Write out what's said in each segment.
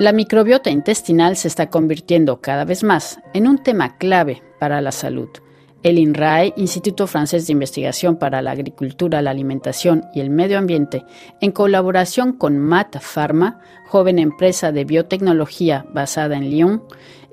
La microbiota intestinal se está convirtiendo cada vez más en un tema clave para la salud. El INRAE, Instituto Francés de Investigación para la Agricultura, la Alimentación y el Medio Ambiente, en colaboración con MAT Pharma, joven empresa de biotecnología basada en Lyon,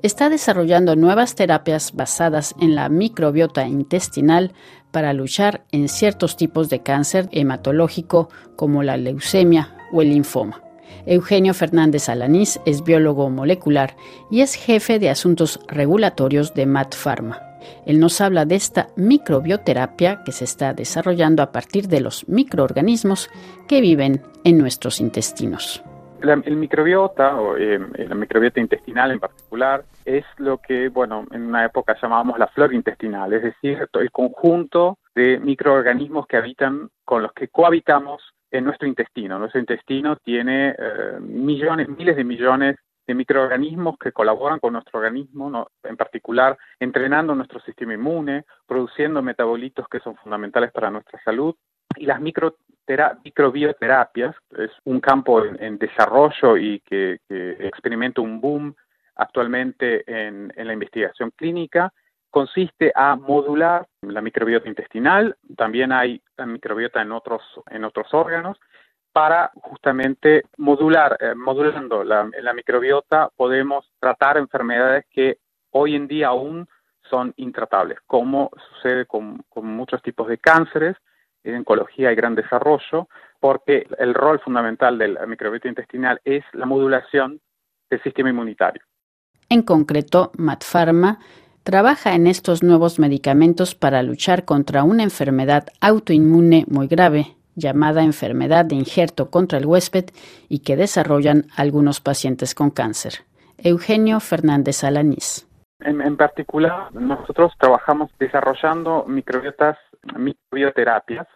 está desarrollando nuevas terapias basadas en la microbiota intestinal para luchar en ciertos tipos de cáncer hematológico como la leucemia o el linfoma. Eugenio Fernández Alanís es biólogo molecular y es jefe de asuntos regulatorios de MAT Pharma. Él nos habla de esta microbioterapia que se está desarrollando a partir de los microorganismos que viven en nuestros intestinos. el microbiota, o eh, la microbiota intestinal en particular, es lo que, bueno, en una época llamábamos la flora intestinal, es decir, el conjunto de microorganismos que habitan, con los que cohabitamos en nuestro intestino. Nuestro intestino tiene eh, millones, miles de millones de microorganismos que colaboran con nuestro organismo, en particular entrenando nuestro sistema inmune, produciendo metabolitos que son fundamentales para nuestra salud. Y las microbioterapias es un campo en, desarrollo y que, experimenta un boom actualmente en la investigación clínica consiste a modular la microbiota intestinal, también hay microbiota en otros, otros órganos, para justamente modular, eh, modulando la, microbiota podemos tratar enfermedades que hoy en día aún son intratables, como sucede con, muchos tipos de cánceres, en oncología y gran desarrollo, porque el rol fundamental de la microbiota intestinal es la modulación del sistema inmunitario. En concreto, MatPharma trabaja en estos nuevos medicamentos para luchar contra una enfermedad autoinmune muy grave llamada enfermedad de injerto contra el huésped y que desarrollan algunos pacientes con cáncer. Eugenio Fernández Alanís. En, particular, nosotros trabajamos desarrollando microbiotas, microbioterapias,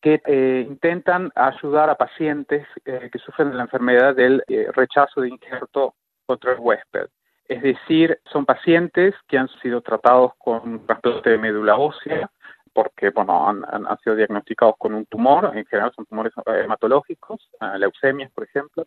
que eh, intentan ayudar a pacientes eh, que sufren de la enfermedad del eh, rechazo de injerto contra el huésped. Es decir, son pacientes que han sido tratados con trasplante de médula ósea, porque bueno, han, sido diagnosticados con un tumor, en general son tumores hematológicos, eh, leucemias, por ejemplo,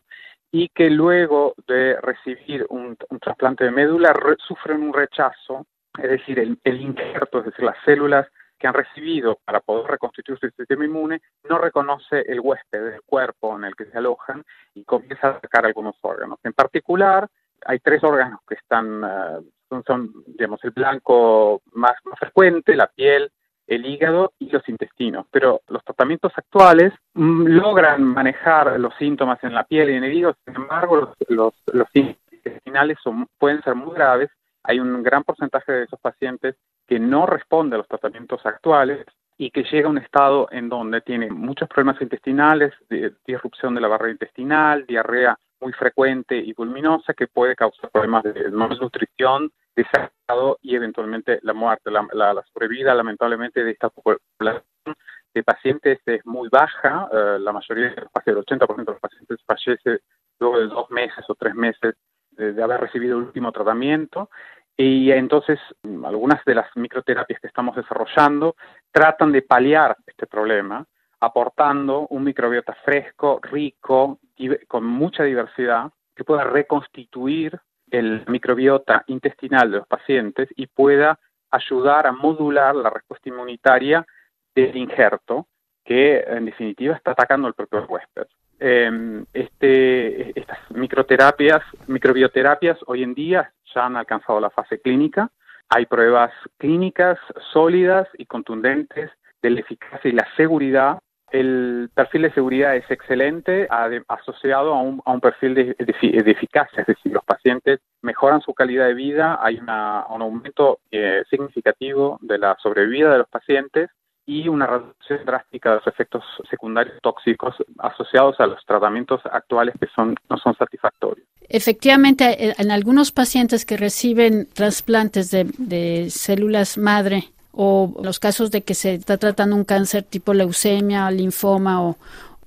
y que luego de recibir un, trasplante de médula sufren un rechazo, es decir, el, el injerto, es decir, las células que han recibido para poder reconstituir su sistema inmune no reconoce el huésped del cuerpo en el que se alojan y comienza a atacar algunos órganos. En particular, hay tres órganos que están, eh, son, digamos, el blanco más, frecuente, la piel, el hígado y los intestinos. Pero los tratamientos actuales mm, logran manejar los síntomas en la piel y en el hígado, sin embargo, los, los, intestinales son, pueden ser muy graves. Hay un gran porcentaje de esos pacientes que no responde a los tratamientos actuales y que llega a un estado en donde tiene muchos problemas intestinales, disrupción de la barrera intestinal, diarrea muy frecuente y voluminosa que puede causar problemas de malnutrición, desagrado y eventualmente la muerte. La, la, sobrevida, lamentablemente, de esta población de pacientes es muy baja. Eh, la mayoría de los pacientes, el 80% de los pacientes fallece luego de dos meses o tres meses de, haber recibido el último tratamiento. Y entonces, algunas de las microterapias que estamos desarrollando tratan de paliar este problema aportando un microbiota fresco, rico, con mucha diversidad, que pueda reconstituir el microbiota intestinal de los pacientes y pueda ayudar a modular la respuesta inmunitaria del injerto, que en definitiva está atacando al propio huésped. Em, este, estas microterapias, microbioterapias hoy en día ya han alcanzado la fase clínica. Hay pruebas clínicas sólidas y contundentes de la eficacia y la seguridad el perfil de seguridad es excelente, asociado a un, perfil de, eficacia, es decir, los pacientes mejoran su calidad de vida, hay un aumento eh, significativo de la sobrevida de los pacientes y una reducción drástica de los efectos secundarios tóxicos asociados a los tratamientos actuales que son, no son satisfactorios. Efectivamente, en algunos pacientes que reciben trasplantes de células madre, o los casos de que se está tratando un cáncer tipo leucemia, linfoma o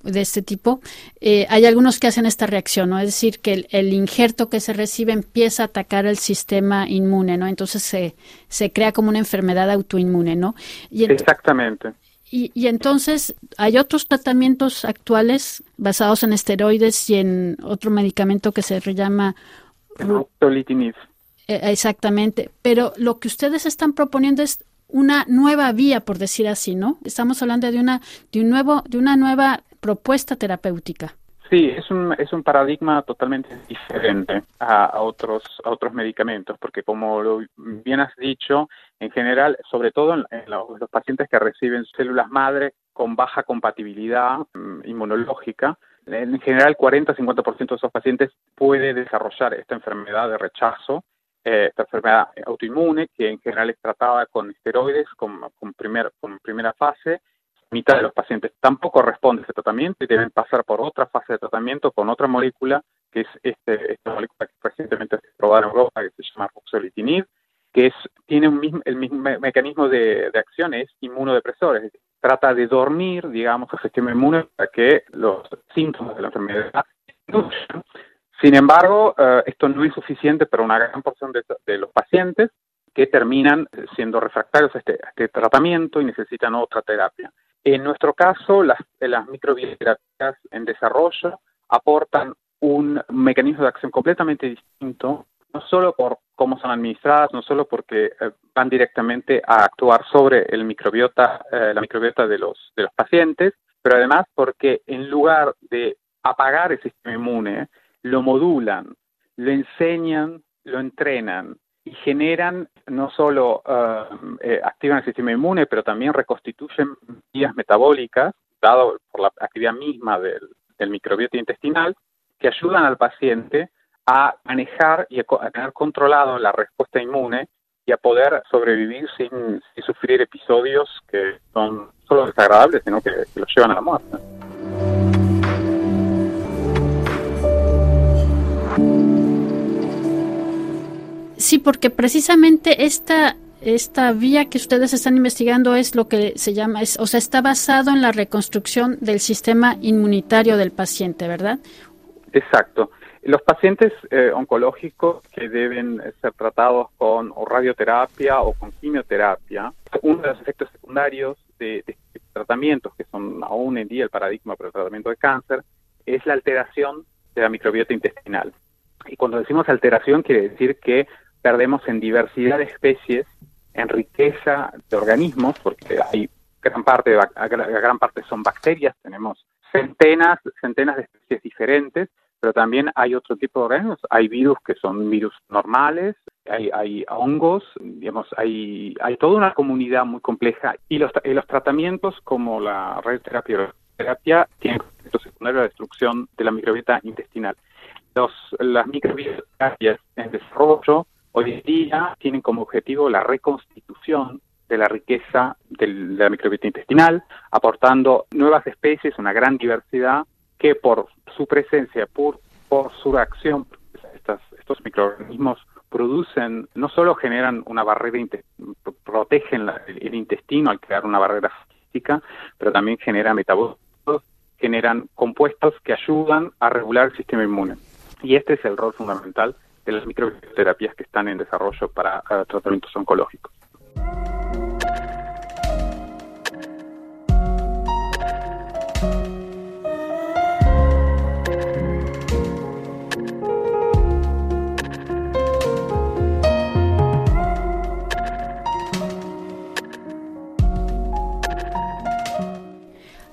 de este tipo, eh, hay algunos que hacen esta reacción, ¿no? Es decir, que el, injerto que se recibe empieza a atacar el sistema inmune, ¿no? Entonces se, se crea como una enfermedad autoinmune, ¿no? Exactamente. Y, entonces, ¿hay otros tratamientos actuales basados en esteroides y en otro medicamento que se llama... Ruxolitinib. Eh, exactamente, pero lo que ustedes están proponiendo es una nueva vía, por decir así, ¿no? Estamos hablando de una, de un nuevo, de una nueva propuesta terapéutica. Sí, es un, es un paradigma totalmente diferente a, otros, a otros medicamentos, porque como lo bien has dicho, en general, sobre todo en, los, pacientes que reciben células madre con baja compatibilidad mm, inmunológica, en general 40-50% de esos pacientes puede desarrollar esta enfermedad de rechazo eh, esta enfermedad autoinmune que en general es tratada con esteroides con, con, primer, con primera fase. Mitad de los pacientes tampoco responde a ese tratamiento y deben pasar por otra fase de tratamiento con otra molécula, que es este, esta molécula que recientemente se probada en Europa, que se llama ruxolitinib, que es, tiene el mismo mecanismo de, de acción, es inmunodepresor, trata de dormir, digamos, el sistema inmune para que los síntomas de la enfermedad sin embargo, eh, esto no es suficiente para una gran porción de, los pacientes que terminan siendo refractarios este, a este, tratamiento y necesitan otra terapia. En nuestro caso, las, microbioterapias en desarrollo aportan un mecanismo de acción completamente distinto, no solo por cómo son administradas, no solo porque eh, van directamente a actuar sobre el microbiota, eh, la microbiota de los, de los pacientes, pero además porque en lugar de apagar el sistema inmune, lo modulan, lo enseñan, lo entrenan y generan no solo uh, eh, activan el sistema inmune, pero también reconstituyen vías metabólicas, dado por la actividad misma del, microbiota intestinal, que ayudan al paciente a manejar y a, tener controlado la respuesta inmune y a poder sobrevivir sin, sufrir episodios que son solo desagradables, sino que, que los llevan a la muerte. Sí, porque precisamente esta esta vía que ustedes están investigando es lo que se llama, es, o sea, está basado en la reconstrucción del sistema inmunitario del paciente, ¿verdad? Exacto. Los pacientes eh, oncológicos que deben ser tratados con radioterapia o con quimioterapia, uno de los efectos secundarios de, de tratamientos, que son aún en día el paradigma para el tratamiento de cáncer, es la alteración de la microbiota intestinal. Y cuando decimos alteración quiere decir que perdemos en diversidad de especies, en riqueza de organismos, porque hay gran parte, gran parte son bacterias, tenemos centenas, centenas de especies diferentes, pero también hay otro tipo de organismos, hay virus que son virus normales, hay, hay hongos, digamos, hay, hay toda una comunidad muy compleja y los, los tratamientos como la radioterapia terapia tienen efecto secundario la destrucción de la microbiota intestinal. Los, las microbiotas en desarrollo hoy en día tienen como objetivo la reconstitución de la riqueza de la microbiota intestinal, aportando nuevas especies, una gran diversidad que por su presencia, por, su acción, estos microorganismos producen, no solo generan una barrera, protegen el intestino al crear una barrera física, pero también generan metabolitos, generan compuestos que ayudan a regular el sistema inmune. Y este es el rol fundamental de las microterapias que están en desarrollo para eh, tratamientos oncológicos.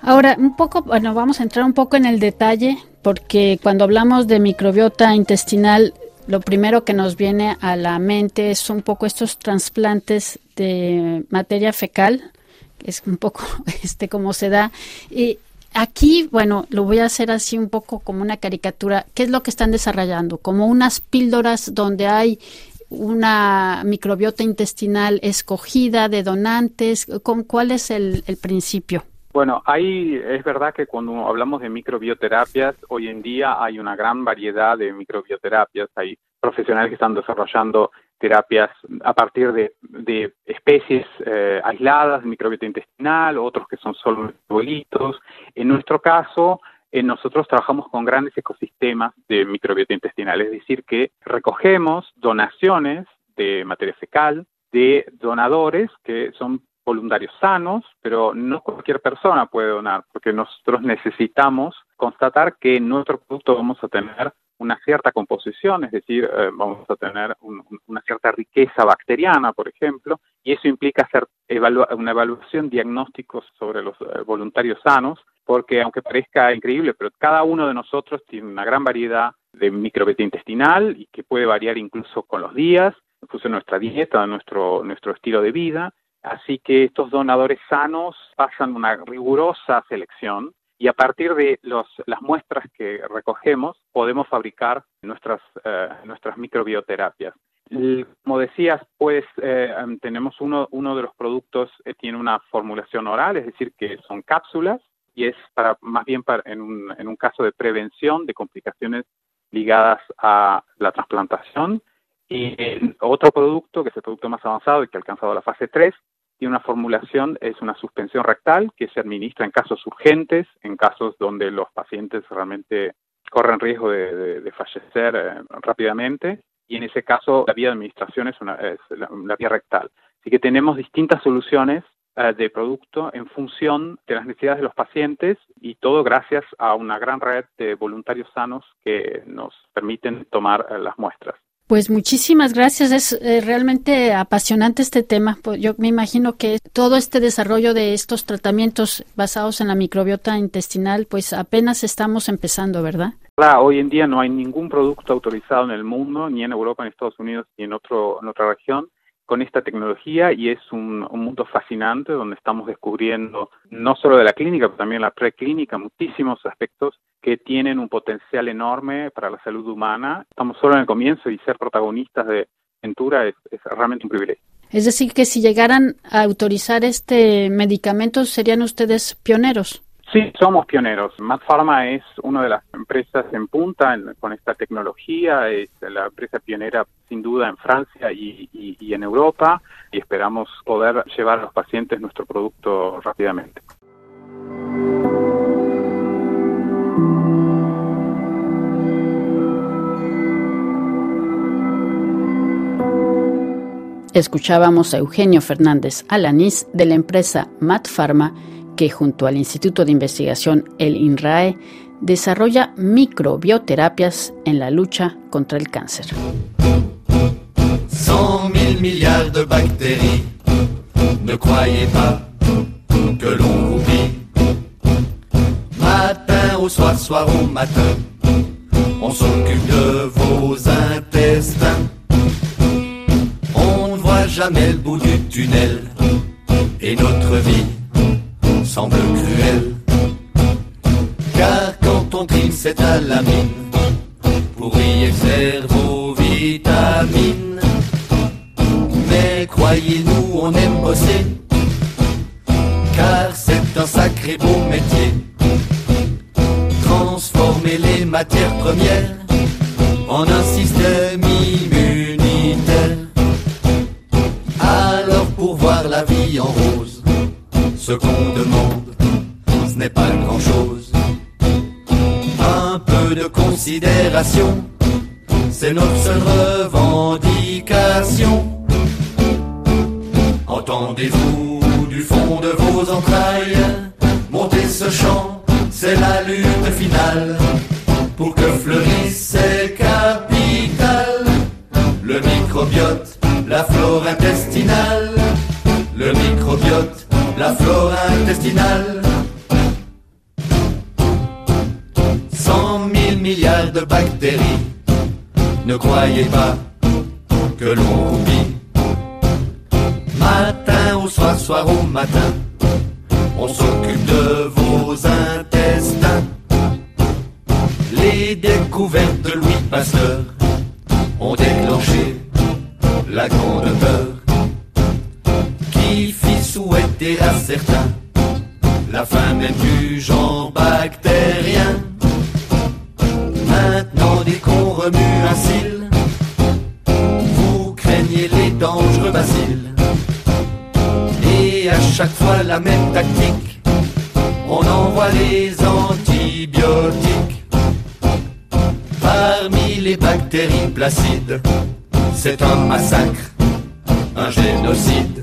Ahora, un poco, bueno, vamos a entrar un poco en el detalle, porque cuando hablamos de microbiota intestinal, lo primero que nos viene a la mente es un poco estos trasplantes de materia fecal, que es un poco este cómo se da. Y aquí, bueno, lo voy a hacer así un poco como una caricatura. ¿Qué es lo que están desarrollando? Como unas píldoras donde hay una microbiota intestinal escogida de donantes. ¿Con cuál es el, el principio? Bueno, hay, es verdad que cuando hablamos de microbioterapias, hoy en día hay una gran variedad de microbioterapias. Hay profesionales que están desarrollando terapias a partir de, especies eh, aisladas de microbiota intestinal, otros que son solo metabolitos. En nuestro caso, eh, nosotros trabajamos con grandes ecosistemas de microbiota intestinal, es decir, que recogemos donaciones de materia fecal de donadores que son voluntarios sanos, pero no cualquier persona puede donar, porque nosotros necesitamos constatar que en nuestro producto vamos a tener una cierta composición, es decir, eh, vamos a tener una cierta riqueza bacteriana, por ejemplo, y eso implica hacer una evaluación diagnóstico sobre los eh, voluntarios sanos, porque aunque parezca increíble, pero cada uno de nosotros tiene una gran variedad de microbiota intestinal y que puede variar incluso con los días, incluso nuestra dieta, nuestro, nuestro estilo de vida. Así que estos donadores sanos pasan una rigurosa selección y a partir de las muestras que recogemos podemos fabricar nuestras, eh, nuestras microbioterapias. Como decías, pues eh, em, tenemos uno, uno de los productos eh, tiene una formulación oral, es decir, que son cápsulas y es para más bien para, en, un, en un caso de prevención de complicaciones ligadas a la trasplantación. Y otro producto, que es el producto más avanzado y que ha alcanzado la fase 3, tiene una formulación, es una suspensión rectal que se administra en casos urgentes, en casos donde los pacientes realmente corren riesgo de, fallecer eh, rápidamente y en ese caso la vía de administración es, una, la, vía rectal. Así que tenemos distintas soluciones eh, de producto en función de las necesidades de los pacientes y todo gracias a una gran red de voluntarios sanos que nos permiten tomar eh, las muestras. Pues muchísimas gracias. Es eh, realmente apasionante este tema. Pues yo me imagino que todo este desarrollo de estos tratamientos basados en la microbiota intestinal, pues apenas estamos empezando, ¿verdad? Claro, hoy en día no hay ningún producto autorizado en el mundo, ni en Europa, ni en Estados Unidos, ni en, otro, en otra región, con esta tecnología y es un, mundo fascinante donde estamos descubriendo no solo de la clínica, pero también la preclínica, muchísimos aspectos que tienen un potencial enorme para la salud humana. Estamos solo en el comienzo y ser protagonistas de Ventura es realmente un privilegio. Es decir, que si llegaran a autorizar este medicamento, serían ustedes pioneros. Sí, somos pioneros. Mat Pharma es una de las empresas en punta con esta tecnología, es la empresa pionera sin duda en Francia y, en Europa y esperamos poder llevar a los pacientes nuestro producto rápidamente. Escuchábamos a Eugenio Fernández Alanís de la empresa Mat Pharma que junto al Instituto de Investigación El INRAE desarrolla microbioterapias en la lucha contra el cáncer. 100 mille milliards de bactéries, ne croyez pas que l'on oublie. Matin au soir, soir au matin, on s'occupe de vos intestins. On ne voit jamais le bout du tunnel et notre vie semble cruel. Car quand on trime, c'est à la mine pour y extraire vos vitamines. Mais croyez-nous, on aime bosser, car c'est un sacré beau métier. Transformer les matières premières en un système immunitaire. Alors pour voir la vie en rose ce qu'on demande, ce n'est pas grand-chose. Un peu de considération, c'est notre seule revendication. Entendez-vous du fond de vos entrailles monter ce chant, c'est la lutte finale pour que fleurisse ces capitales. Le microbiote, la flore intestinale, le microbiote la flore intestinale. Cent mille milliards de bactéries, ne croyez pas que l'on oublie. Matin au soir, soir au matin, on s'occupe de vos intestins. Les découvertes de Louis Pasteur ont déclenché la grande peur souhaiter à certains la fin même du genre bactérien. Maintenant, dès qu'on remue un cil, vous craignez les dangereux bacilles. Et à chaque fois la même tactique, on envoie les antibiotiques. Parmi les bactéries placides, c'est un massacre, un génocide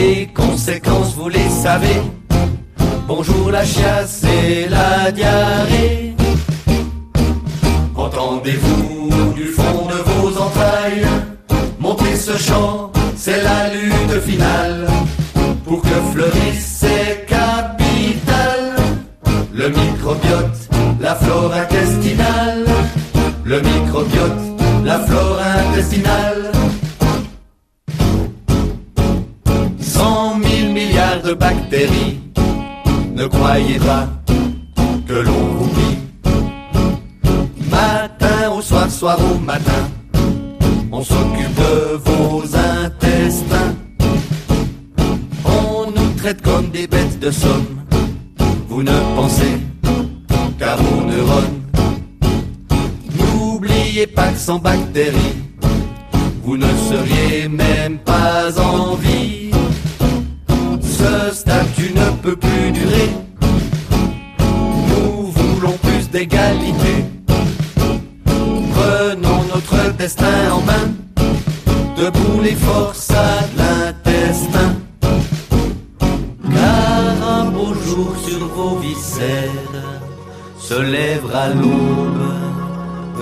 Les conséquences, vous les savez. Bonjour la chiasse et la diarrhée. Entendez-vous du fond de vos entrailles Montez ce chant, c'est la lutte finale. Pour que fleurissent ces capitales. Le microbiote, la flore intestinale. Le microbiote, la flore intestinale. Bactéries. Ne croyez pas que l'on oublie. Matin au soir, soir au matin, on s'occupe de vos intestins. On nous traite comme des bêtes de somme. Vous ne pensez qu'à vos neurones. N'oubliez pas que sans bactéries, vous ne seriez même pas en vie. Ce statut ne peut plus durer. Nous voulons plus d'égalité. Prenons notre destin en main. Debout les forçats de l'intestin. Car un beau jour sur vos viscères se lèvera l'aube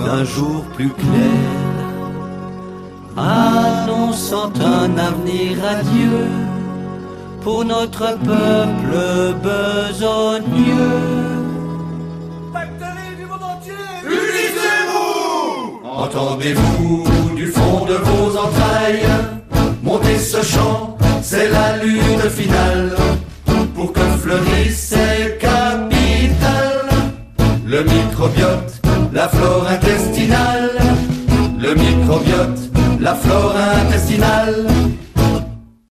d'un jour plus clair, annonçant un avenir radieux pour notre peuple besogneux. Entendez-vous du fond de vos entrailles. Montez ce chant, c'est la lutte finale. Pour que fleurissent ces capitales Le microbiote, la flore intestinale. Le microbiote, la flore intestinale